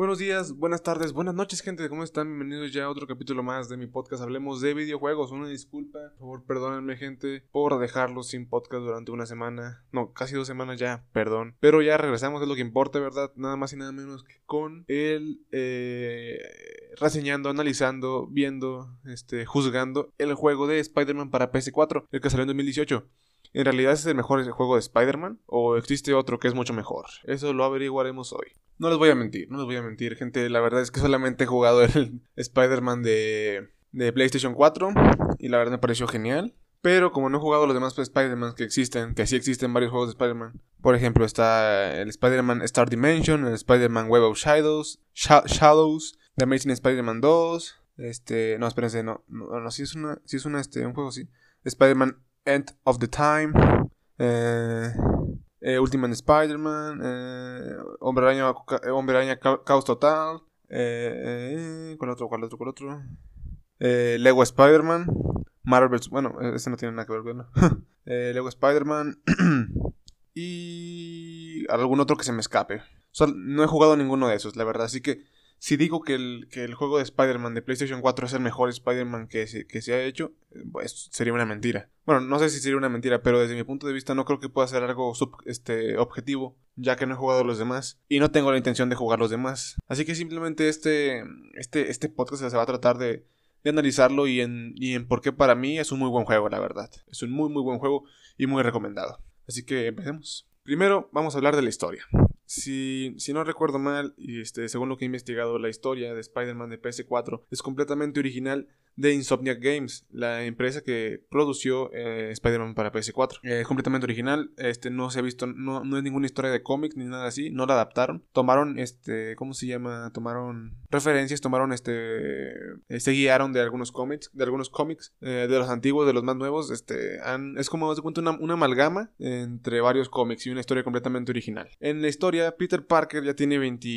Buenos días, buenas tardes, buenas noches, gente. ¿Cómo están? Bienvenidos ya a otro capítulo más de mi podcast. Hablemos de videojuegos. Una disculpa, por favor, perdónenme, gente, por dejarlos sin podcast durante una semana. No, casi dos semanas ya, perdón. Pero ya regresamos, es lo que importa, ¿verdad? Nada más y nada menos que con el eh, reseñando, analizando, viendo, este, juzgando el juego de Spider-Man para PS4, el que salió en 2018. ¿En realidad es el mejor juego de Spider-Man? ¿O existe otro que es mucho mejor? Eso lo averiguaremos hoy. No les voy a mentir, no les voy a mentir, gente. La verdad es que solamente he jugado el Spider-Man de, de PlayStation 4 y la verdad me pareció genial. Pero como no he jugado los demás Spider-Man que existen, que sí existen varios juegos de Spider-Man. Por ejemplo, está el Spider-Man Star Dimension, el Spider-Man Web of Shadows, Shadows, The Amazing Spider-Man 2. Este, no, espérense, no, no, no, sí es una, sí es este, un juego así. Spider-Man End of the Time. Eh, eh, Ultimate Spider-Man, eh, Hombre Araña, Hombre Caos Total, eh, ¿cuál otro? ¿Cuál otro? ¿Cuál otro? Lego Spider-Man, Marvel, bueno, ese no tiene nada que ver, ¿no? Lego Spider-Man y algún otro que se me escape. No he jugado ninguno de esos, la verdad, así que si digo que el, que el juego de Spider-Man de PlayStation 4 es el mejor Spider-Man que se, que se ha hecho, pues sería una mentira. Bueno, no sé si sería una mentira, pero desde mi punto de vista no creo que pueda ser algo este, objetivo, ya que no he jugado los demás y no tengo la intención de jugar los demás. Así que simplemente este, este, este podcast se va a tratar de, de analizarlo y en, y en por qué para mí es un muy buen juego, la verdad. Es un muy muy buen juego y muy recomendado. Así que empecemos. Primero vamos a hablar de la historia. Si, si no recuerdo mal, y este, según lo que he investigado, la historia de Spider-Man de PS4 es completamente original de Insomniac Games, la empresa que produció eh, Spider-Man para PS4. Es completamente original, este, no se ha visto, no, no es ninguna historia de cómic ni nada así, no la adaptaron. Tomaron, este, ¿cómo se llama? Tomaron referencias, tomaron, este, eh, se guiaron de algunos cómics, de algunos cómics, eh, de los antiguos, de los más nuevos, este, es como, se cuenta, una, amalgama entre varios cómics y una historia completamente original. En la historia Peter Parker ya tiene 20,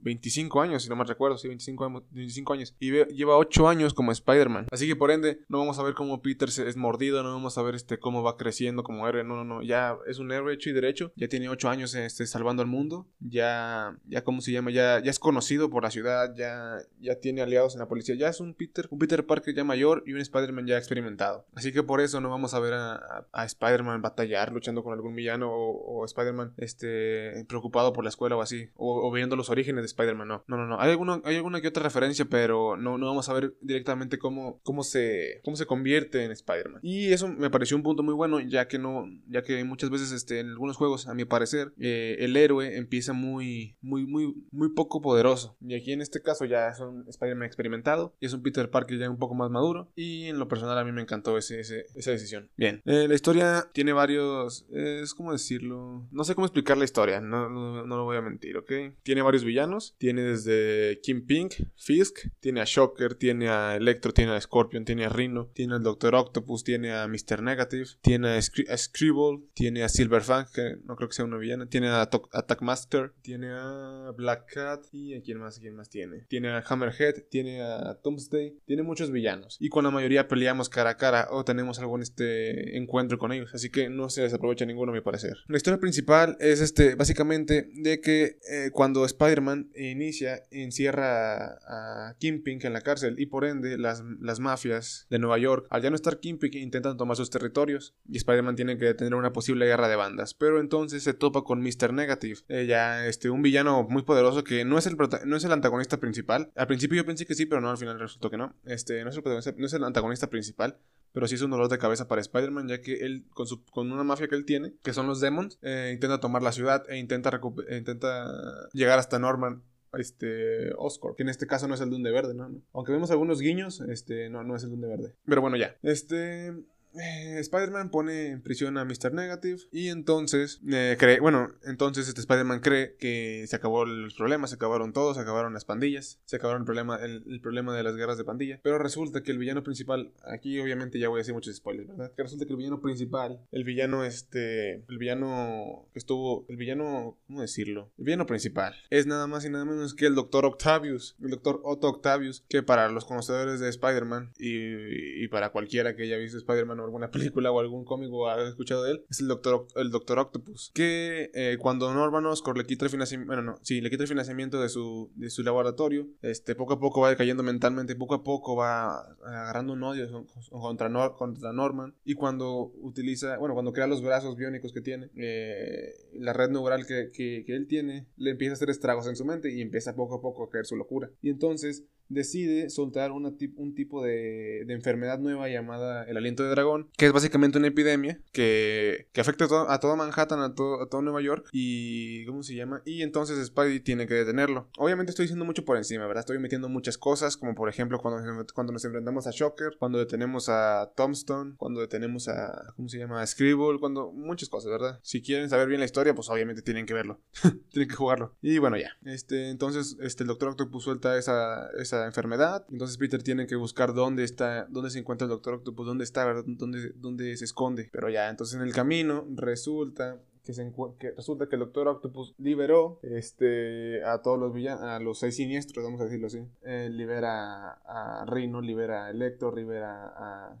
25 años, si no me recuerdo, sí, 25, 25 años. Y lleva 8 años como Spider-Man. Así que por ende, no vamos a ver cómo Peter se es mordido, no vamos a ver este cómo va creciendo como héroe. No, no, no. Ya es un héroe hecho y derecho. Ya tiene 8 años este, salvando al mundo. Ya, ya, ¿cómo se llama? Ya, ya es conocido por la ciudad. Ya, ya tiene aliados en la policía. Ya es un Peter, un Peter Parker ya mayor y un Spider-Man ya experimentado. Así que por eso no vamos a ver a, a, Spider-Man batallar luchando con algún villano o, o Spider-Man este preocupado por la escuela o así, o, viendo los orígenes de Spider-Man, no. No, no, no. Hay alguna, hay alguna que otra referencia, pero no, no vamos a ver directamente cómo, cómo, se, cómo se convierte en Spider-Man. Y eso me pareció un punto muy bueno, ya que no, ya que muchas veces este, en algunos juegos, a mi parecer, eh, el héroe empieza muy, muy, muy, muy poco poderoso. Y aquí en este caso ya es un Spider-Man experimentado, y es un Peter Parker ya un poco más maduro, y en lo personal a mí me encantó ese, esa decisión. Bien, eh, la historia tiene varios, es como decirlo, no sé cómo explicar la historia, no, no, lo voy a mentir, ¿ok? Tiene varios villanos, tiene desde Kim Pink, Fisk, tiene a Shocker, tiene a Electro, tiene a Scorpion, tiene a Rhino, tiene al Doctor Octopus, tiene a Mr. Negative, tiene a, Scribble, tiene a Silver Fang, que no creo que sea una villana, tiene a Attack Master, tiene a Black Cat y a quién más, quién más tiene. Tiene a Hammerhead, tiene a Doomsday, tiene muchos villanos y con la mayoría peleamos cara a cara o tenemos algún este encuentro con ellos, así que no se desaprovecha ninguno a mi parecer. La historia principal es este básicamente de que eh, cuando Spider-Man inicia, encierra a Kingpin en la cárcel y por ende las, las mafias de Nueva York, al ya no estar Kingpin, intentan tomar sus territorios y Spider-Man tiene que detener una posible guerra de bandas. Pero entonces se topa con Mr. Negative, eh, ya este, un villano muy poderoso que no es, el no es el antagonista principal. Al principio yo pensé que sí, pero no, al final resultó que no. Este, no es el, antagonista principal, pero sí es un dolor de cabeza para Spider-Man, ya que él, con, su, con una mafia que él tiene, que son los Demons, eh, intenta tomar la ciudad e intenta, intenta llegar hasta Norman este Oscorp, que en este caso no es el Dunde Verde, ¿no? Aunque vemos algunos guiños, este no, no es el Dunde Verde. Pero bueno, ya. Este eh, Spider-Man pone en prisión a Mr. Negative y entonces eh, cree, bueno, entonces este Spider-Man cree que se acabó los problemas, se acabaron todos, se acabaron las pandillas, se acabaron el problema, el, problema de las guerras de pandilla, pero resulta que el villano principal, aquí obviamente ya voy a decir muchos spoilers, ¿verdad? Que resulta que el villano principal, el villano este, el villano que estuvo, el villano, ¿cómo decirlo? El villano principal es nada más y nada menos que el Doctor Octavius, el Doctor Otto Octavius, que para los conocedores de Spider-Man y, y para cualquiera que haya visto Spider-Man alguna película o algún cómic o has escuchado de él, es el Doctor, el Doctor Octopus. Que eh, cuando Norman Oscorp le quita el financiamiento, bueno, no, sí, le quita el financiamiento de su, de su laboratorio, este, poco a poco va cayendo mentalmente, poco a poco va agarrando un odio contra, contra Norman. Y cuando utiliza, bueno, cuando crea los brazos biónicos que tiene, eh, la red neural que, que él tiene, le empieza a hacer estragos en su mente y empieza poco a poco a caer su locura. Y entonces decide soltar un tipo de, enfermedad nueva llamada el aliento de dragón, que es básicamente una epidemia que, afecta a, todo, a toda Manhattan, a todo, a todo Nueva York y... ¿cómo se llama? Y entonces Spidey tiene que detenerlo. Obviamente estoy diciendo mucho por encima, ¿verdad? Estoy metiendo muchas cosas, como por ejemplo cuando, cuando nos enfrentamos a Shocker, cuando detenemos a Tombstone, cuando detenemos a... ¿cómo se llama? A Scribble, cuando... muchas cosas, ¿verdad? Si quieren saber bien la historia, pues obviamente tienen que verlo. tienen que jugarlo. Y bueno, ya. Este, entonces, este, el Doctor Octopus suelta esa, esa enfermedad. Entonces Peter tiene que buscar dónde está, dónde se encuentra el Doctor Octopus, dónde está, Dónde, dónde se esconde. Pero ya, entonces en el camino resulta que, se que resulta que el Doctor Octopus liberó este, a todos los villanos, a los seis siniestros, vamos a decirlo así. Libera a Rhino, libera a Electro, libera a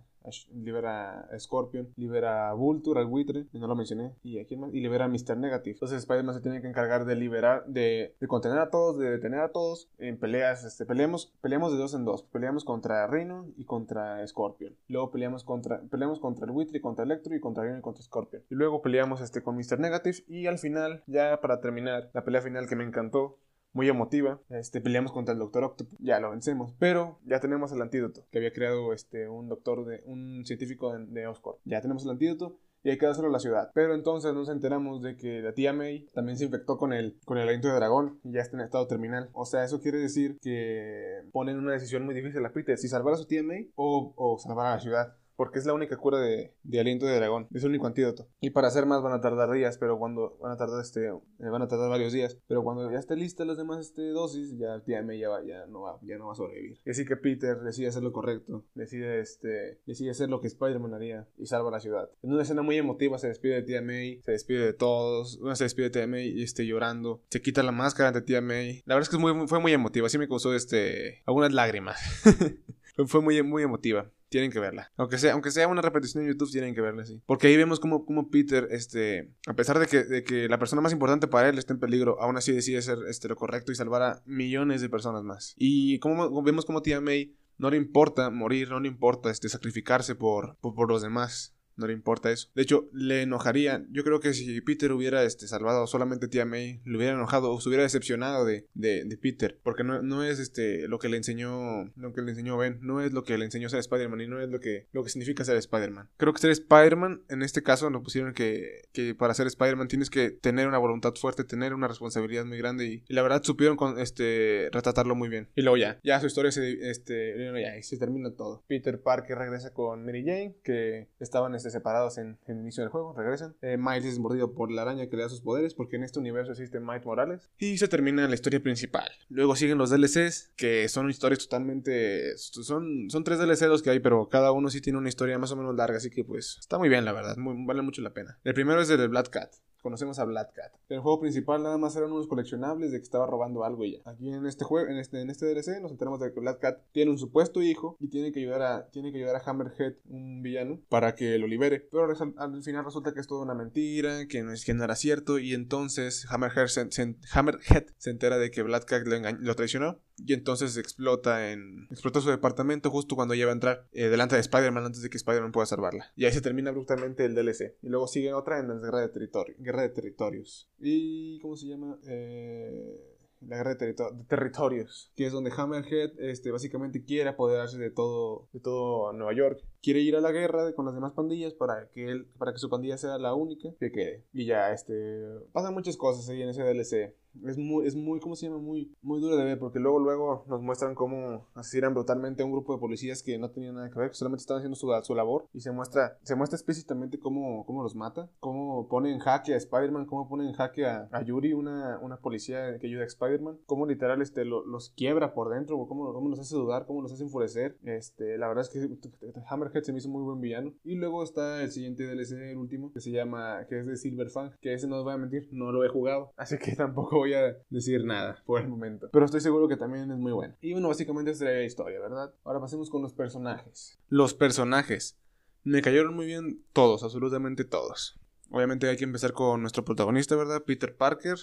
libera a Scorpion, libera a Vulture, al buitre, y no lo mencioné, y aquí más, y libera a Mr. Negative. Entonces Spider-Man se tiene que encargar de liberar, de, contener a todos, de detener a todos en peleas, este, peleamos, peleamos de dos en dos, peleamos contra Rhino y contra Scorpion. Luego peleamos contra, peleamos contra el buitre y contra Electro y contra Rhino y contra Scorpion. Y luego peleamos este, con Mr. Negative y al final, ya para terminar, la pelea final que me encantó, muy emotiva. Este, peleamos contra el Doctor Octopus, ya lo vencemos, pero ya tenemos el antídoto que había creado este, un doctor, de, un científico de, Oscorp. Ya tenemos el antídoto y hay que dárselo a la ciudad. Pero entonces nos enteramos de que la tía May también se infectó con el, con el aliento de dragón y ya está en estado terminal. O sea, eso quiere decir que ponen una decisión muy difícil a Peter, si salvar a su tía May o, o salvar a la ciudad porque es la única cura de, aliento de dragón, es el único antídoto. Y para hacer más van a tardar días, pero cuando van a tardar este eh, van a tardar varios días, pero cuando ya esté lista las demás este, dosis, ya tía May ya, no va, ya no va a sobrevivir. Así que Peter decide hacer lo correcto, decide este decide hacer lo que Spider-Man haría y salva la ciudad. En una escena muy emotiva se despide de tía May, se despide de todos, una se despide de tía May y esté llorando, se quita la máscara de tía May. La verdad es que fue muy emotiva, así me causó este algunas lágrimas. fue muy muy emotiva tienen que verla. Aunque sea, aunque sea una repetición en YouTube, tienen que verla, sí. Porque ahí vemos como, como Peter, este, a pesar de que, de que la persona más importante para él está en peligro, aún así decide hacer este, lo correcto y salvar a millones de personas más. Y como vemos como tía May no le importa morir, no le importa este, sacrificarse por, por los demás no le importa eso. De hecho, le enojaría. Yo creo que si Peter hubiera este, salvado solamente a tía May, le hubiera enojado o se hubiera decepcionado de, de, Peter. Porque no, no, es este lo que le enseñó. Lo que le enseñó Ben. No es lo que le enseñó ser Spider-Man. Y no es lo que, lo que significa ser Spider-Man. Creo que ser Spider-Man, en este caso, lo pusieron que, que para ser Spider-Man tienes que tener una voluntad fuerte, tener una responsabilidad muy grande. Y, la verdad supieron con, este, retratarlo muy bien. Y luego ya, ya su historia se, este, ya, se termina todo. Peter Parker regresa con Mary Jane, que estaban este, separados en, el inicio del juego, regresan. Eh, Miles es mordido por la araña que le da sus poderes, porque en este universo existe Miles Morales. Y se termina la historia principal. Luego siguen los DLCs, que son historias totalmente... Son, son tres DLCs los que hay, pero cada uno sí tiene una historia más o menos larga, así que pues está muy bien, la verdad, vale mucho la pena. El primero es el de Black Cat conocemos a Black Cat. El juego principal nada más eran unos coleccionables de que estaba robando algo y ya. Aquí en este juego, en este, en este DLC, nos enteramos de que Black Cat tiene un supuesto hijo y tiene que ayudar a, tiene que ayudar a Hammerhead, un villano, para que lo libere. Pero al final resulta que es toda una mentira, que no, es, que era cierto y entonces Hammerhead se, Hammerhead se entera de que Black Cat lo, lo traicionó y entonces explota en explota su departamento justo cuando ella va a entrar eh, delante de Spider-Man antes de que Spider-Man pueda salvarla. Y ahí se termina abruptamente el DLC. Y luego sigue otra en la guerra de, territorio, guerra de territorios. ¿Y cómo se llama? Eh la guerra de, territorios, que es donde Hammerhead este, básicamente quiere apoderarse de todo, de todo Nueva York. Quiere ir a la guerra con las demás pandillas para que él, para que su pandilla sea la única que quede. Y ya, este, pasan muchas cosas ahí en ese DLC es muy, es muy, ¿cómo se llama? Muy, muy duro de ver, porque luego, luego nos muestran cómo asesinan brutalmente a un grupo de policías que no tenían nada que ver, que solamente estaban haciendo su, su labor, y se muestra, se muestra explícitamente cómo, cómo los mata, cómo pone en jaque a Spider-Man, cómo pone en jaque a, Yuri, una, una policía que ayuda a Spider-Man, cómo literal este, los quiebra por dentro, cómo, cómo los hace dudar, cómo los hace enfurecer, este, la verdad es que Hammerhead se me hizo muy buen villano, y luego está el siguiente DLC, el último, que se llama, que es de Silver Fang, que ese no os voy a mentir, no lo he jugado, así que tampoco voy a decir nada por el momento. Pero estoy seguro que también es muy bueno. Y bueno, básicamente esta sería la historia, ¿verdad? Ahora pasemos con los personajes. Los personajes. Me cayeron muy bien todos, absolutamente todos. Obviamente hay que empezar con nuestro protagonista, ¿verdad? Peter Parker.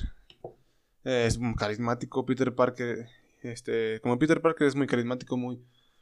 es muy carismático, Peter Parker. Este, como Peter Parker es muy carismático, muy,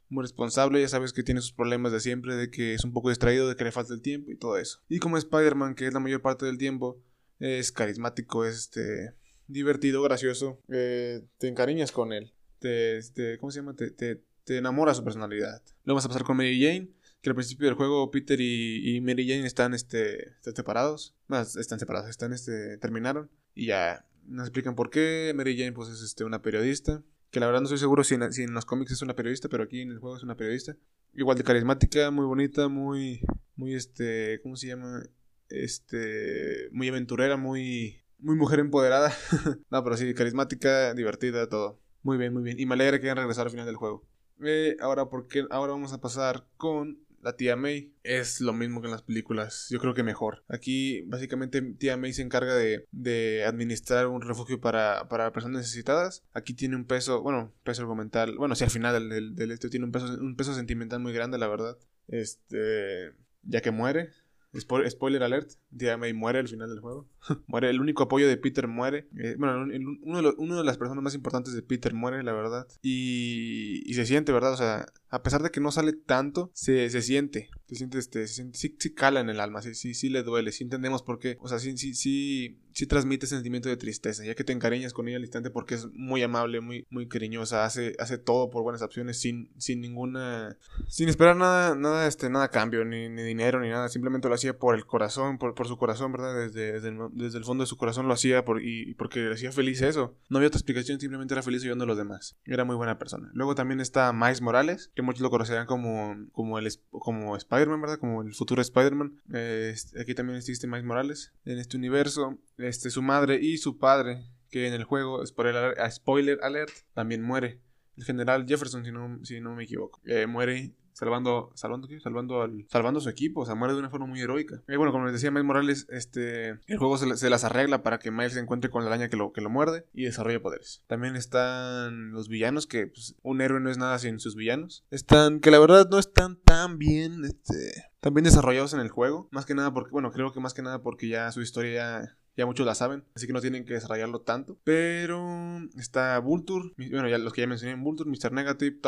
muy responsable, ya sabes que tiene sus problemas de siempre, de que es un poco distraído, de que le falta el tiempo y todo eso. Y como Spider-Man, que es la mayor parte del tiempo, es carismático, es este, divertido, gracioso, eh, te encariñas con él, te, este, ¿cómo se llama? Te, te, te enamora su personalidad. Luego vas a pasar con Mary Jane, que al principio del juego Peter y, Mary Jane están, este, están separados, más, están separados, están, este, terminaron y ya nos explican por qué. Mary Jane, pues, es este, una periodista que la verdad no estoy seguro si en, si en, los cómics es una periodista, pero aquí en el juego es una periodista. Igual de carismática, muy bonita, muy, muy este, ¿cómo se llama? Este, muy aventurera, muy, muy mujer empoderada. no, pero sí, carismática, divertida, todo. Muy bien, muy bien. Y me alegra que hayan regresado al final del juego. Eh, ahora, porque ahora vamos a pasar con la tía May es lo mismo que en las películas, yo creo que mejor. Aquí básicamente tía May se encarga de, de administrar un refugio para, para, personas necesitadas. Aquí tiene un peso, bueno, peso argumental, bueno, si al final del, del, este tiene un peso, un peso sentimental muy grande, la verdad. Este, ya que muere, spoiler alert, May muere al final del juego. muere, el único apoyo de Peter muere. Eh, bueno, uno de, uno de, las personas más importantes de Peter muere, la verdad. Y, y se siente, ¿verdad? O sea, a pesar de que no sale tanto, se, se siente. Se siente, este, sí, sí, cala en el alma, sí, sí, sí le duele, sí entendemos por qué. O sea, sí, sí, sí, sí transmite sentimiento de tristeza, ya que te encariñas con ella al instante porque es muy amable, muy, muy cariñosa, hace, hace todo por buenas opciones sin, sin ninguna, sin esperar nada, nada, este, nada cambio, ni, ni dinero, ni nada, simplemente lo hacía por el corazón, por, por su corazón, ¿verdad? Desde, desde, el, desde, el, fondo de su corazón lo hacía por, y, porque le hacía feliz eso. No había otra explicación, simplemente era feliz ayudando a los demás. Era muy buena persona. Luego también está Miles Morales, que muchos lo conocerán como, como, el, como Spider-Man, ¿verdad? Como el futuro Spider-Man. Eh, aquí también existe Miles Morales. En este universo, este, su madre y su padre, que en el juego, spoiler, spoiler alert, también muere. El general Jefferson, si no, si no me equivoco. Eh, muere salvando, salvando, salvando al, salvando a su equipo, o sea, muere de una forma muy heroica. Y bueno, como les decía Miles Morales, este, el juego se, las arregla para que Miles se encuentre con la araña que lo, que lo muerde y desarrolle poderes. También están los villanos, que pues, un héroe no es nada sin sus villanos. Están, que la verdad no están tan bien, este, tan bien desarrollados en el juego. Más que nada porque, bueno, creo que más que nada porque ya su historia ya ya muchos la saben, así que no tienen que desarrollarlo tanto. Pero está Vulture, bueno, ya los que ya mencioné, Vulture, Mr. Negative,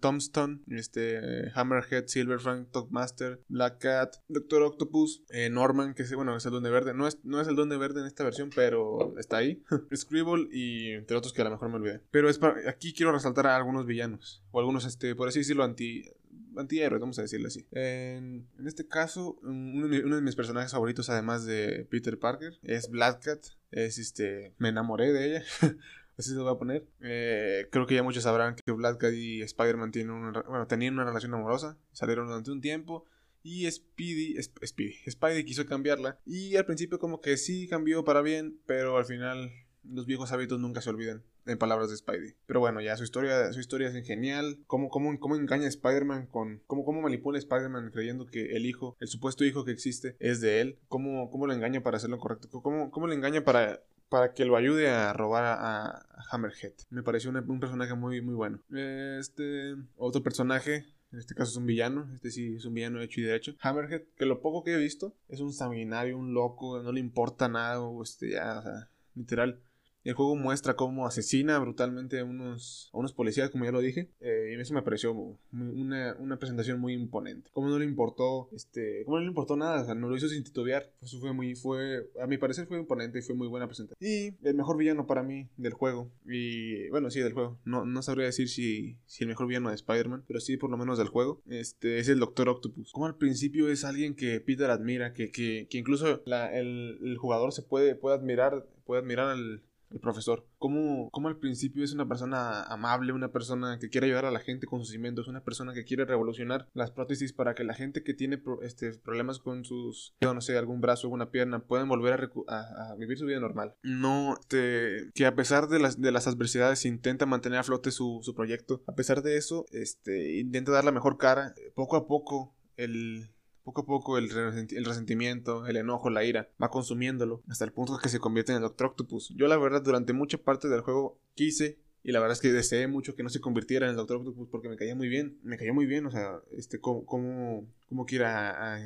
Tombstone, este, Hammerhead, Silverfang, Talkmaster, Black Cat, Doctor Octopus, eh, Norman, que es, bueno, es el Duende Verde. No es, no es el Duende Verde en esta versión, pero está ahí. Scribble y entre otros que a lo mejor me olvidé. Pero es aquí quiero resaltar a algunos villanos, o algunos, este, por así decirlo, anti antihéroes, vamos a decirlo así. En, este caso, uno de, mis personajes favoritos, además de Peter Parker, es Black Cat. Es este. Me enamoré de ella. Así se lo voy a poner. Eh, creo que ya muchos sabrán que Black Cat y Spider-Man tienen una, bueno, tenían una relación amorosa. Salieron durante un tiempo. Y Speedy, Speedy, Spidey quiso cambiarla. Y al principio como que sí cambió para bien. Pero al final los viejos hábitos nunca se olvidan en palabras de Spidey. Pero bueno, ya su historia, su historia es genial. Cómo, cómo, cómo engaña a Spider-Man con. Cómo, cómo manipula a Spider-Man creyendo que el hijo, el supuesto hijo que existe, es de él. Cómo, cómo lo engaña para hacerlo correcto. Cómo, cómo lo engaña para. Para que lo ayude a robar a, Hammerhead. Me pareció un personaje muy, muy bueno. Este. Otro personaje en este caso es un villano, este sí es un villano hecho y derecho. Hammerhead, que lo poco que he visto, es un sanguinario, un loco, no le importa nada, este, ya, literal, el juego muestra cómo asesina brutalmente a unos, unos policías, como ya lo dije. Eh, y eso me pareció una, una, presentación muy imponente. Como no le importó, este, como no le importó nada, o sea, no lo hizo sin titubear. Eso fue muy, fue, a mi parecer fue imponente y fue muy buena presentación. Y el mejor villano para mí del juego. Y bueno, sí, del juego. No, no sabría decir si, si el mejor villano de Spider-Man, pero sí por lo menos del juego. Este es el Doctor Octopus. Como al principio es alguien que Peter admira, que, que, que incluso el, el jugador se puede, puede admirar, puede admirar al el profesor. Cómo, cómo al principio es una persona amable, una persona que quiere ayudar a la gente con sus inventos, una persona que quiere revolucionar las prótesis para que la gente que tiene este, problemas con sus, no sé, algún brazo, alguna pierna, puedan volver a, vivir su vida normal. No, este, que a pesar de las, de las adversidades intenta mantener a flote su, su proyecto. A pesar de eso, este, intenta dar la mejor cara. Poco a poco, el, poco a poco el, resentimiento, el enojo, la ira va consumiéndolo hasta el punto que se convierte en el Doctor Octopus. Yo la verdad durante mucha parte del juego quise y la verdad es que deseé mucho que no se convirtiera en el Doctor Octopus porque me caía muy bien. Me cayó muy bien, o sea, este, cómo, cómo quiere a,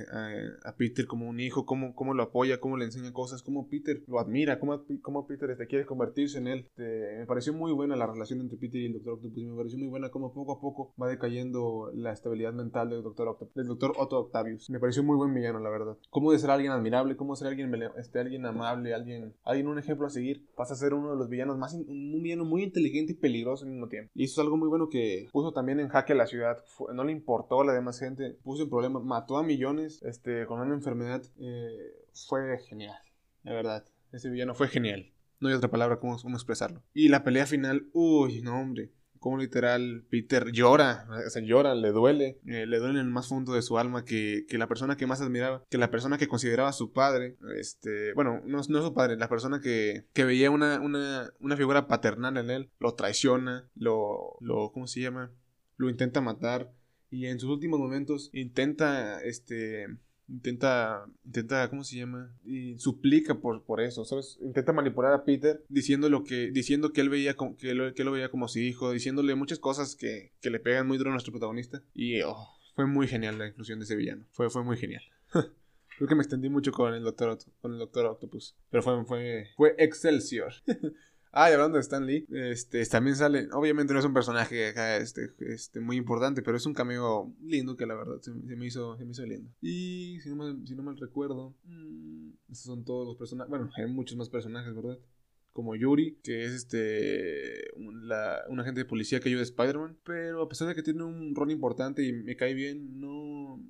a, Peter como un hijo, cómo, cómo lo apoya, cómo le enseña cosas, cómo Peter lo admira, cómo, cómo Peter este, quiere convertirse en él. Este, me pareció muy buena la relación entre Peter y el Doctor Octopus. Me pareció muy buena cómo poco a poco va decayendo la estabilidad mental del Doctor, Octopus, del Doctor Otto Octavius. Me pareció muy buen villano, la verdad. Cómo de ser alguien admirable, cómo ser alguien, este, alguien amable, alguien, alguien un ejemplo a seguir, pasa a ser uno de los villanos más, un villano muy inteligente y peligroso al mismo tiempo. Y eso es algo muy bueno que puso también en jaque la ciudad. no le importó a la demás gente, puso en problema, mató a millones este, con una enfermedad. Eh, fue genial, la verdad. Ese villano fue genial. No hay otra palabra como, expresarlo. Y la pelea final, uy, no, hombre como literal Peter llora, o sea, llora, le duele, eh, le duele en el más fondo de su alma que, que, la persona que más admiraba, que la persona que consideraba su padre, este, bueno, no, no su padre, la persona que, que veía una, una, una, figura paternal en él, lo traiciona, lo, lo, ¿cómo se llama? Lo intenta matar y en sus últimos momentos intenta, este, intenta, intenta, ¿cómo se llama? Y suplica por, por eso, ¿sabes? Intenta manipular a Peter diciendo lo que, diciendo que él veía como, que, lo, que lo veía como su hijo, diciéndole muchas cosas que, que le pegan muy duro a nuestro protagonista. Y oh, fue muy genial la inclusión de ese villano. Fue, fue muy genial. Creo que me extendí mucho con el Doctor, con el Doctor Octopus. Pero fue, fue, fue Excelsior. Ah, y hablando de Stan Lee, este, también sale, obviamente no es un personaje este, este, muy importante, pero es un cameo lindo que la verdad se, me, hizo, se me hizo lindo. Y si no mal, si no mal recuerdo, mmm, esos son todos los personajes, bueno, hay muchos más personajes, ¿verdad? Como Yuri, que es este la, un agente de policía que ayuda a Spider-Man, pero a pesar de que tiene un rol importante y me cae bien, no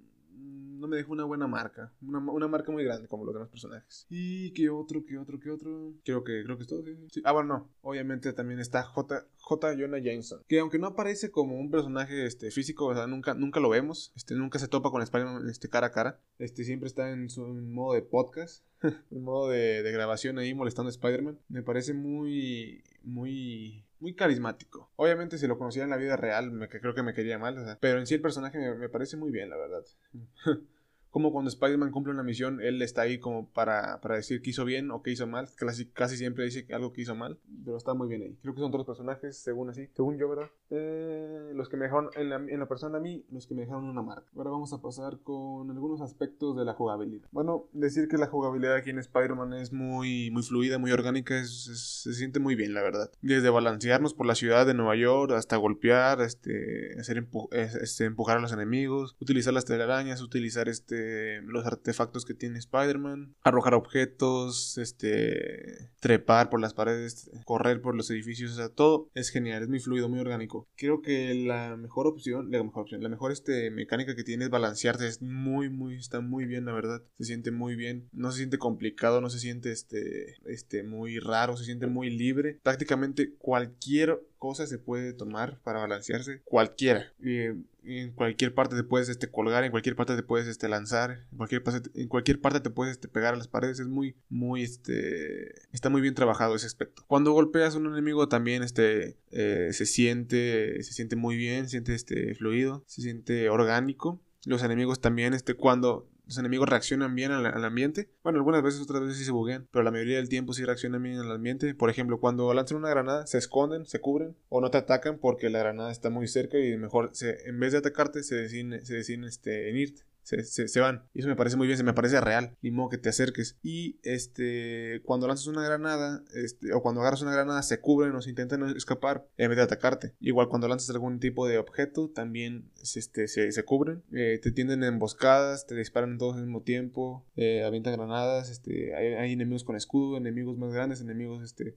no me dejó una buena marca. Una, una, marca muy grande como los demás personajes. ¿Y qué otro, qué otro, qué otro? Creo que, creo que es todo. Ah, bueno, no. Obviamente también está J. J. Jonah Jameson. Que aunque no aparece como un personaje este, físico, o sea, nunca, nunca lo vemos. Este, nunca se topa con Spider-Man este, cara a cara. Este, siempre está en su modo de podcast. en modo de, de grabación ahí molestando a Spider-Man. Me parece muy, muy muy carismático. Obviamente si lo conocía en la vida real, me, creo que me quería mal, pero en sí el personaje me parece muy bien, la verdad. como cuando Spider-Man cumple una misión, él está ahí como para, para decir que hizo bien o que hizo mal. Casi, casi siempre dice algo que hizo mal, pero está muy bien ahí. Creo que son todos los personajes, según así, según yo, ¿verdad? Eh, los que me dejaron, en la, en la persona a mí, los que me dejaron una marca. Ahora vamos a pasar con algunos aspectos de la jugabilidad. Bueno, decir que la jugabilidad aquí en Spider-Man es muy, muy fluida, muy orgánica, se siente muy bien, la verdad. Desde balancearnos por la ciudad de Nueva York hasta golpear, este, hacer este, empujar a los enemigos, utilizar las telarañas, utilizar este, los artefactos que tiene Spider-Man, arrojar objetos, este, trepar por las paredes, correr por los edificios, o sea, todo es genial, es muy fluido, muy orgánico. Creo que la mejor opción, la mejor opción, la mejor este, mecánica que tiene es balancearse, es muy, muy, está muy bien, la verdad, se siente muy bien, no se siente complicado, no se siente, este, este, muy raro, se siente muy libre, prácticamente cualquier cosa se puede tomar para balancearse, cualquiera. En cualquier parte te puedes este, colgar, en cualquier parte te puedes este, lanzar, en cualquier, en cualquier parte te puedes este, pegar a las paredes. Es muy, muy, este, está muy bien trabajado ese aspecto. Cuando golpeas a un enemigo también este, eh, se siente, se siente muy bien, se siente este, fluido, se siente orgánico. Los enemigos también, este, cuando los enemigos reaccionan bien al, ambiente. Bueno, algunas veces, otras veces sí se buguean, pero la mayoría del tiempo sí reaccionan bien al ambiente. Por ejemplo, cuando lanzan una granada, se esconden, se cubren o no te atacan porque la granada está muy cerca y mejor, se, en vez de atacarte, se deciden, este, en irte se, van. Y eso me parece muy bien, se me parece real. Ni modo que te acerques. Y este, cuando lanzas una granada, este, o cuando agarras una granada, se cubren o se intentan escapar en vez de atacarte. Igual cuando lanzas algún tipo de objeto, también este, se, se cubren. Eh, te tienden emboscadas, te disparan todos al mismo tiempo, eh, avientan granadas. Este, hay, enemigos con escudo, enemigos más grandes, enemigos este,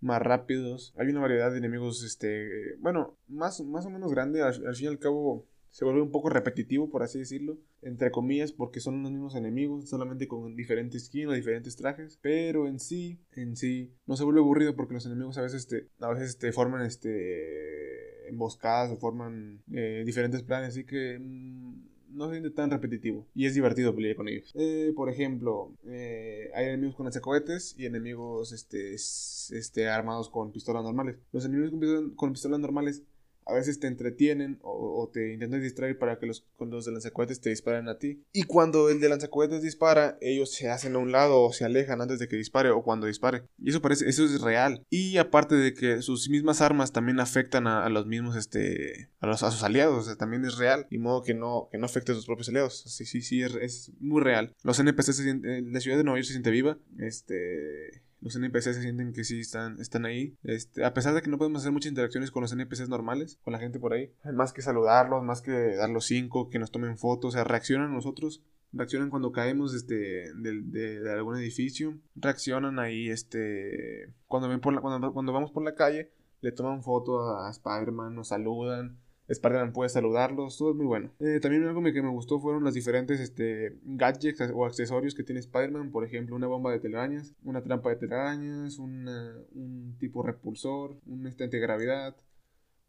más rápidos. Hay una variedad de enemigos, este, bueno, más, más o menos grande. al fin y al cabo, se vuelve un poco repetitivo, por así decirlo, entre comillas, porque son los mismos enemigos, solamente con diferentes skins o diferentes trajes, pero en sí, en sí, no se vuelve aburrido porque los enemigos a veces te, a veces forman este emboscadas o forman eh, diferentes planes, así que mm, no se siente tan repetitivo y es divertido pelear con ellos. Eh, por ejemplo, eh, hay enemigos con cohetes y enemigos este, este, armados con pistolas normales. Los enemigos con pistolas normales a veces te entretienen o, te intentan distraer para que los, los de lanzacohetes te disparen a ti. Y cuando el de lanzacohetes dispara, ellos se hacen a un lado o se alejan antes de que dispare o cuando dispare. Y eso parece, eso es real. Y aparte de que sus mismas armas también afectan a, los mismos, este, a, los, a sus aliados, o sea, también es real. Y modo que no, que no afecte a sus propios aliados. Sí, sí, sí, es, muy real. Los NPCs sienten, la ciudad de Nueva York se siente viva. Este los NPCs se sienten que sí están, están ahí. Este, a pesar de que no podemos hacer muchas interacciones con los NPCs normales, con la gente por ahí. Más que saludarlos, más que darlos cinco, que nos tomen fotos, o sea, reaccionan a nosotros. Reaccionan cuando caemos este, de, algún edificio. Reaccionan ahí, este. Cuando, ven por la, cuando, cuando vamos por la calle, le toman foto a Spider-Man, nos saludan Spider-Man puede saludarlos, todo es muy bueno. Eh, también algo que me gustó fueron las diferentes este, gadgets o accesorios que tiene Spider-Man, por ejemplo, una bomba de telarañas, una trampa de telarañas, un tipo repulsor, un estante de gravedad,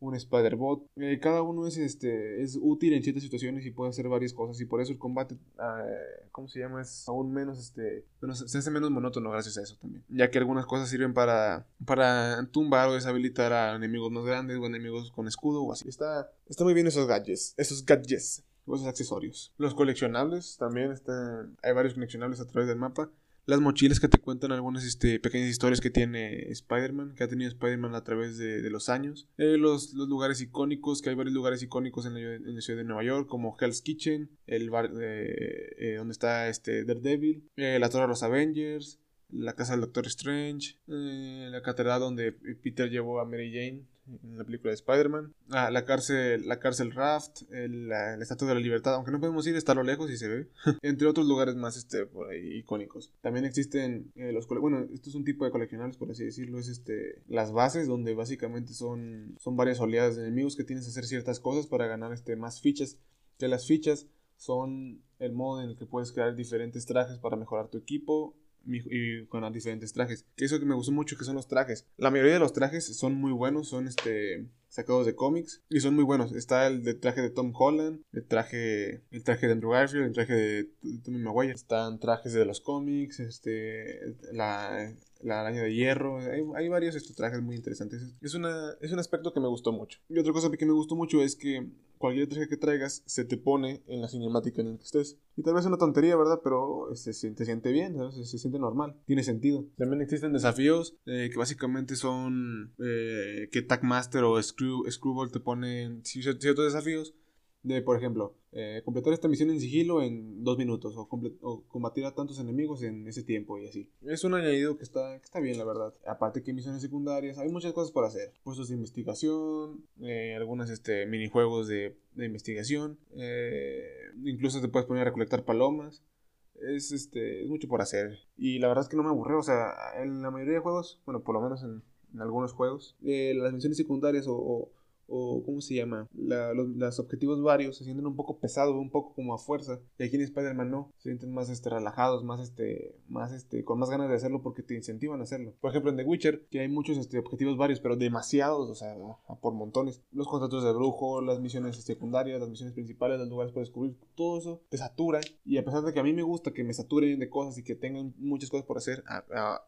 un Spider-Bot. Eh, cada uno es, este, es útil en ciertas situaciones y puede hacer varias cosas. Y por eso el combate, eh, ¿cómo se llama? Es aún menos, este, se hace menos monótono gracias a eso también. Ya que algunas cosas sirven para, para tumbar o deshabilitar a enemigos más grandes o enemigos con escudo o así. Está, está muy bien esos gadgets, esos gadgets, esos accesorios. Los coleccionables también están, hay varios coleccionables a través del mapa las mochilas que te cuentan algunas este, pequeñas historias que tiene Spider-Man, que ha tenido Spider-Man a través de, los años. Eh, los, lugares icónicos, que hay varios lugares icónicos en la, ciudad de Nueva York, como Hell's Kitchen, el bar eh, donde está este Daredevil, eh, la Torre de los Avengers, la casa del Doctor Strange, la catedral donde Peter llevó a Mary Jane en la película de Spider-Man. Ah, la cárcel, la cárcel Raft, el, la, Estatua de la Libertad, aunque no podemos ir, está a lo lejos y se ve. Entre otros lugares más este, por ahí, icónicos. También existen eh, los bueno, esto es un tipo de coleccionables, por así decirlo, es este las bases, donde básicamente son, son varias oleadas de enemigos que tienes que hacer ciertas cosas para ganar este, más fichas. Que las fichas son el modo en el que puedes crear diferentes trajes para mejorar tu equipo y con diferentes trajes. Que eso que me gustó mucho que son los trajes. La mayoría de los trajes son muy buenos, son este sacados de cómics y son muy buenos. Está el de traje de Tom Holland, el traje el traje de Andrew Garfield, el traje de Tommy Maguire. Están trajes de los cómics, este la la araña de hierro. Hay, varios estos trajes muy interesantes. Es, una, es un aspecto que me gustó mucho. Y otra cosa que me gustó mucho es que cualquier traje que traigas se te pone en la cinemática en la que estés. Y tal vez es una tontería, ¿verdad? Pero se, se, te siente bien, Se, siente normal, tiene sentido. También existen desafíos eh, que básicamente son eh, que Tagmaster o Screw, Screwball te ponen ciertos desafíos. De, por ejemplo, eh, completar esta misión en sigilo en dos minutos o, combatir a tantos enemigos en ese tiempo y así. Es un añadido que está, está bien, la verdad. Aparte que misiones secundarias, hay muchas cosas para hacer. Puestos de investigación, eh, algunos este, minijuegos de, de investigación, eh, incluso te puedes poner a recolectar palomas. Es, este, es mucho por hacer. Y la verdad es que no me aburre. O sea, en la mayoría de juegos, bueno, por lo menos en, algunos juegos, las misiones secundarias o o ¿cómo se llama? los, objetivos varios se sienten un poco pesados, un poco como a fuerza. Y aquí en Spider-Man no, se sienten más este, relajados, más, este, más este, con más ganas de hacerlo porque te incentivan a hacerlo. Por ejemplo, en The Witcher, que hay muchos este, objetivos varios, pero demasiados, o sea, por montones. Los contratos de brujo, las misiones secundarias, las misiones principales, los lugares para descubrir, todo eso te satura. Y a pesar de que a mí me gusta que me saturen de cosas y que tengan muchas cosas por hacer,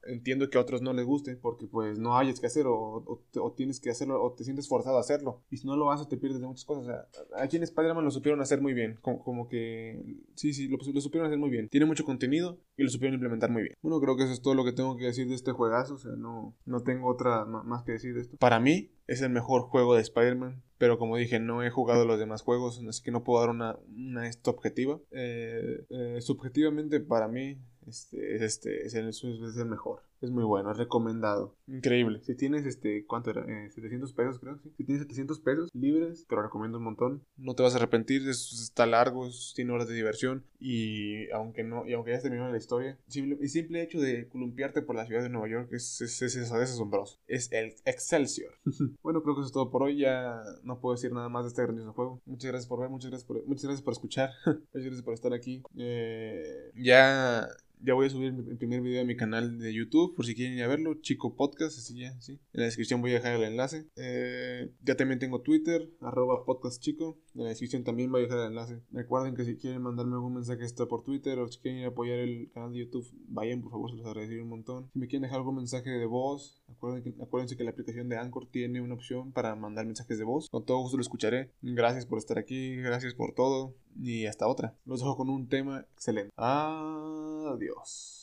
entiendo que a otros no les guste porque pues no hayas que hacer o, o tienes que hacerlo o te sientes forzado a hacerlo. Y si no lo haces, te pierdes de muchas cosas. O sea, aquí en Spider-Man lo supieron hacer muy bien. Como, que. Sí, sí, lo, supieron hacer muy bien. Tiene mucho contenido y lo supieron implementar muy bien. Bueno, creo que eso es todo lo que tengo que decir de este juegazo. O sea, no, no tengo otra más que decir de esto. Para mí, es el mejor juego de Spider-Man. Pero como dije, no he jugado los demás juegos, así que no puedo dar una, una esta objetiva. Eh, eh, subjetivamente, para mí, este, es, este, es, el, es el mejor. Es muy bueno, es recomendado. Increíble. Si tienes, este, ¿cuánto era? 700 eh, pesos, creo. ¿sí? Si tienes 700 pesos libres, te lo recomiendo un montón. No te vas a arrepentir, está largo, tiene horas de diversión. Y aunque no, y aunque ya terminado la historia, el simple hecho de columpiarte por la ciudad de Nueva York es, es, es, es asombroso. Es el Excelsior. bueno, creo que eso es todo por hoy. Ya no puedo decir nada más de este grandioso juego. Muchas gracias por ver, muchas gracias por, muchas gracias por escuchar. muchas gracias por estar aquí. Eh, ya ya voy a subir el primer video a mi canal de YouTube Por si quieren ir a verlo, Chico Podcast, así ya, sí. En la descripción voy a dejar el enlace. Eh, ya también tengo Twitter, arroba podcast chico. En la descripción también voy a dejar el enlace. Recuerden que si quieren mandarme algún mensaje está por Twitter o si quieren ir a apoyar el canal de YouTube, vayan por favor, se los agradeceré un montón. Si me quieren dejar algún mensaje de voz, acuérdense que la aplicación de Anchor tiene una opción para mandar mensajes de voz. Con todo gusto lo escucharé. Gracias por estar aquí, gracias por todo y hasta otra. Los dejo con un tema excelente. Adiós.